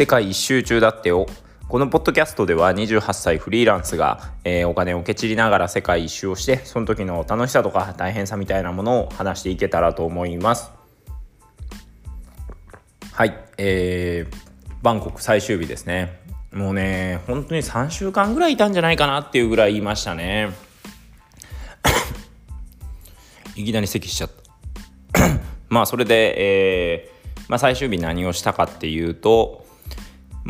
世界一周中だってよ。このポッドキャストでは28歳フリーランスが、えー、お金をけちりながら世界一周をしてその時の楽しさとか大変さみたいなものを話していけたらと思います。はい。えー、バンコク最終日ですね。もうね本当に3週間ぐらいいたんじゃないかなっていうぐらい言いましたね。いきなり咳しちゃった。まあそれで、えーまあ、最終日何をしたかっていうと、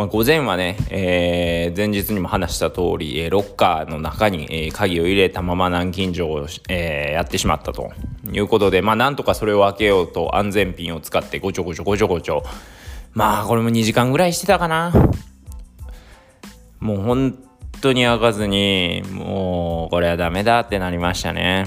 まあ、午前はね、えー、前日にも話した通り、えー、ロッカーの中に、えー、鍵を入れたまま南京錠を、えー、やってしまったということで、まあ、なんとかそれを開けようと安全ピンを使ってごちょごちょごちょごちょ。まあこれも2時間ぐらいしてたかな。もう本当に開かずにもうこれはダメだってなりましたね。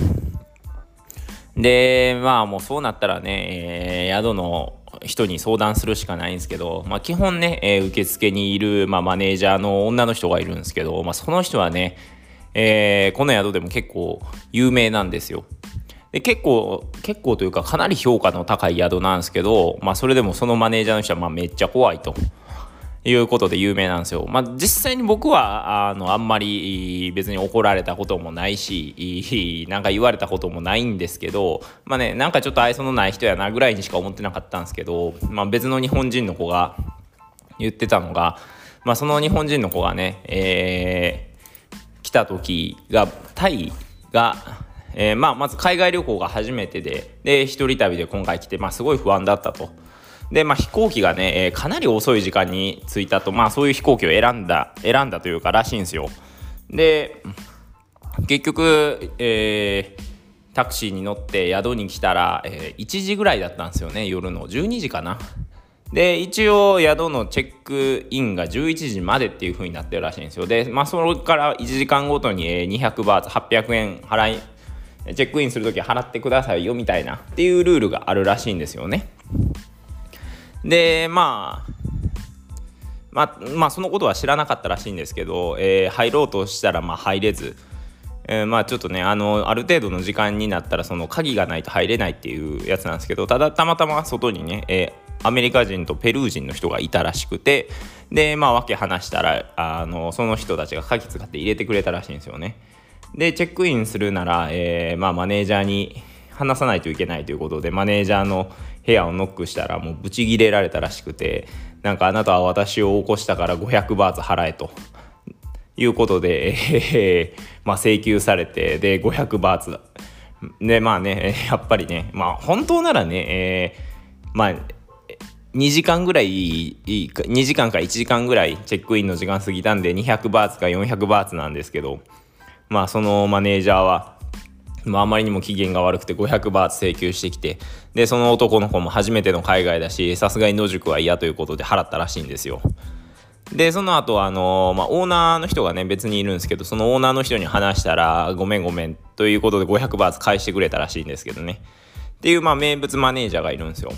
でまあもうそうなったらね、えー、宿の人に相談するしかないんですけど、まあ、基本ね、えー、受付にいる、まあ、マネージャーの女の人がいるんですけど、まあ、その人はね、えー、この宿でも結構有名なんですよ。で結構結構というかかなり評価の高い宿なんですけど、まあ、それでもそのマネージャーの人はまあめっちゃ怖いと。いうことで有名なんですよ。まあ、実際に僕はあのあんまり別に怒られたこともないし なんか言われたこともないんですけどまあねなんかちょっと愛想のない人やなぐらいにしか思ってなかったんですけど、まあ、別の日本人の子が言ってたのが、まあ、その日本人の子がね、えー、来た時がタイがえー、まあ、まず海外旅行が初めてでで一人旅で今回来て、まあ、すごい不安だったと。で、まあ、飛行機がね、えー、かなり遅い時間に着いたと、まあ、そういう飛行機を選んだ選んだというからしいんですよ。で結局、えー、タクシーに乗って宿に来たら、えー、1時ぐらいだったんですよね夜の。12時かな。で一応宿のチェックインが11時までっていう風になってるらしいんですよ。でまあそれから1時間ごとに200バーツ800円払いチェックインする時払ってくださいよみたいなっていうルールがあるらしいんですよね。でまあまあ、まあ、そのことは知らなかったらしいんですけど、えー、入ろうとしたらまあ入れず、えー、まあちょっとねあのある程度の時間になったらその鍵がないと入れないっていうやつなんですけどただたまたま外にね、えー、アメリカ人とペルー人の人がいたらしくてでまあ訳話したらあのその人たちが鍵使って入れてくれたらしいんですよね。でチェックインするなら、えーまあ、マネージャーに話さないといけないということでマネージャーの部屋をノックしたらもうブチギレられたらしくてなんかあなたは私を起こしたから500バーツ払えと。いうことで、えー、まあ、請求されてで500バーツでまあねやっぱりねまあ本当ならね、えー、まあ2時間ぐらい2時間か1時間ぐらいチェックインの時間過ぎたんで200バーツか400バーツなんですけどまあそのマネージャーはまあ、まりにも機嫌が悪くて500バーツ請求してきてでその男の子も初めての海外だしさすがに野宿は嫌ということで払ったらしいんですよ。でその後あのまあ、オーナーの人がね別にいるんですけどそのオーナーの人に話したらごめんごめんということで500バーツ返してくれたらしいんですけどね。っていうまあ名物マネージャーがいるんですよ。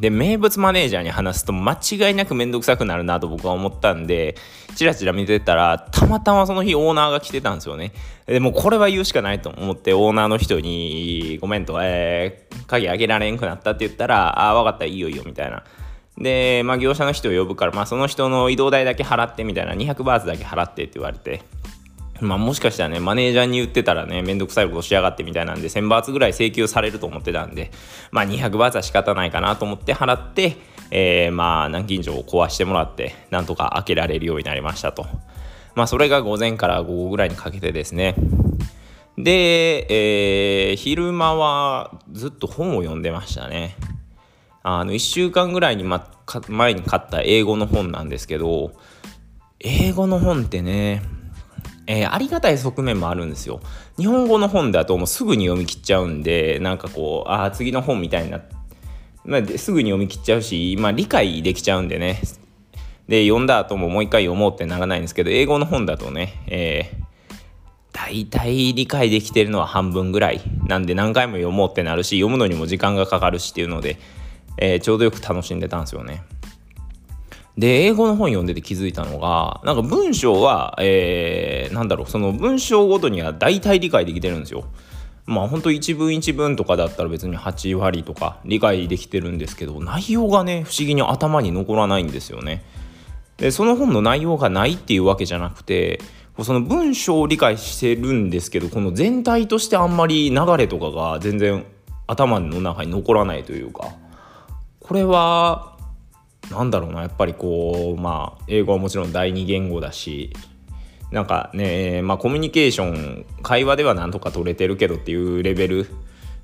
で名物マネージャーに話すと間違いなく面倒くさくなるなと僕は思ったんでチラチラ見てたらたまたまその日オーナーが来てたんですよね。でもこれは言うしかないと思ってオーナーの人に「ごめん」と「えー、鍵開けられんくなった」って言ったら「ああ分かったいいよいいよ」みたいな。で、まあ、業者の人を呼ぶから、まあ、その人の移動代だけ払ってみたいな200バーツだけ払ってって言われて。まあ、もしかしたらねマネージャーに言ってたらねめんどくさいことしやがってみたいなんで1000バーツぐらい請求されると思ってたんでまあ200バーツは仕方ないかなと思って払って、えー、まあ南京錠を壊してもらってなんとか開けられるようになりましたと。まあそれが午前から午後ぐらいにかけてですね。で、えー、昼間はずっと本を読んでましたね。あの1週間ぐらいに、ま、前に買った英語の本なんですけど英語の本ってねえー、ありがたい側面もあるんですよ。日本語の本だともうすぐに読み切っちゃうんでなんかこうああ次の本みたいになって、まあ、すぐに読み切っちゃうし、まあ、理解できちゃうんでねで読んだ後ももう一回読もうってならないんですけど英語の本だとね、えー、大体理解できてるのは半分ぐらいなんで何回も読もうってなるし読むのにも時間がかかるしっていうので、えー、ちょうどよく楽しんでたんですよね。で英語の本読んでて気づいたのがなんか文章は、えー、なんだろうその文章ごとには大体理解できてるんですよ。まあ本当一文一文とかだったら別に8割とか理解できてるんですけど内容がね不思議に頭に残らないんですよね。でその本の内容がないっていうわけじゃなくてその文章を理解してるんですけどこの全体としてあんまり流れとかが全然頭の中に残らないというかこれは何だろうなやっぱりこうまあ英語はもちろん第二言語だしなんかねまあコミュニケーション会話ではなんとか取れてるけどっていうレベル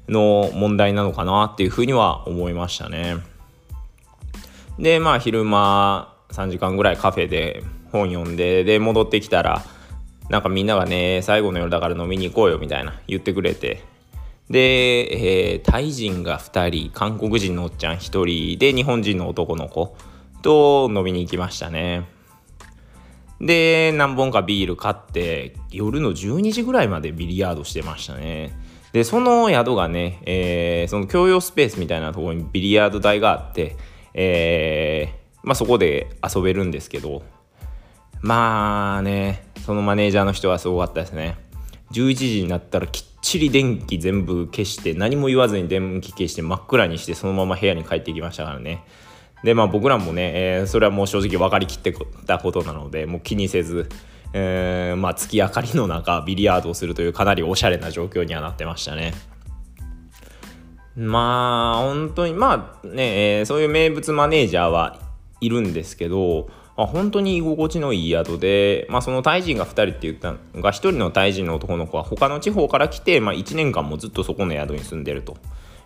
の問題なのかなっていうふうには思いましたね。でまあ昼間3時間ぐらいカフェで本読んでで戻ってきたらなんかみんながね最後の夜だから飲みに行こうよみたいな言ってくれてで、えー、タイ人が2人韓国人のおっちゃん1人で日本人の男の子と飲みに行きましたね。で何本かビール買って夜の12時ぐらいまでビリヤードしてましたね。でその宿がね、えー、その共用スペースみたいなところにビリヤード台があって、えー、まあ、そこで遊べるんですけどまあねそのマネージャーの人はすごかったですね。11時になったらきっちり電気全部消して何も言わずに電気消して真っ暗にしてそのまま部屋に帰ってきましたからね。でまあ僕らもね、えー、それはもう正直分かりきってたことなのでもう気にせず、えー、まあ月明かりの中ビリヤードをするというかなりおしゃれな状況にはなってましたね。まあ本当にまあね、えー、そういう名物マネージャーはいるんですけどまあ、本当に居心地のいい宿で、まあ、そのタイ人が2人って言ったのが1人のタイ人の男の子は他の地方から来て、まあ、1年間もずっとそこの宿に住んでると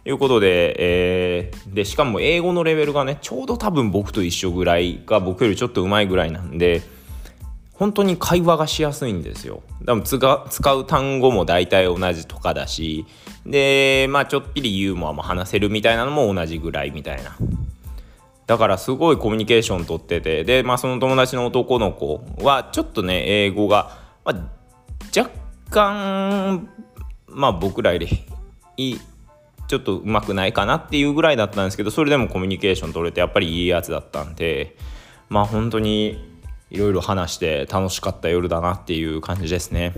いうことで,、えー、でしかも英語のレベルがねちょうど多分僕と一緒ぐらいが僕よりちょっと上手いぐらいなんで本当に会話がしやすいんですよ。多分使う単語も大体同じとかだしでまあちょっぴりユーモアも話せるみたいなのも同じぐらいみたいなだからすごいコミュニケーション取っててで、まあ、その友達の男の子はちょっとね英語が、まあ、若干まあ僕らよりいいちょっとうまくないかなっていうぐらいだったんですけどそれでもコミュニケーション取れてやっぱりいいやつだったんでまあ本当にいろいろ話して楽しかった夜だなっていう感じですね。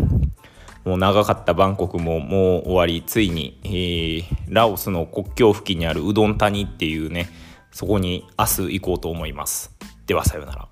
もう長かったバンコクももう終わりついに、えー、ラオスの国境付近にあるうどん谷っていうねそこに明日行こうと思います。ではさようなら。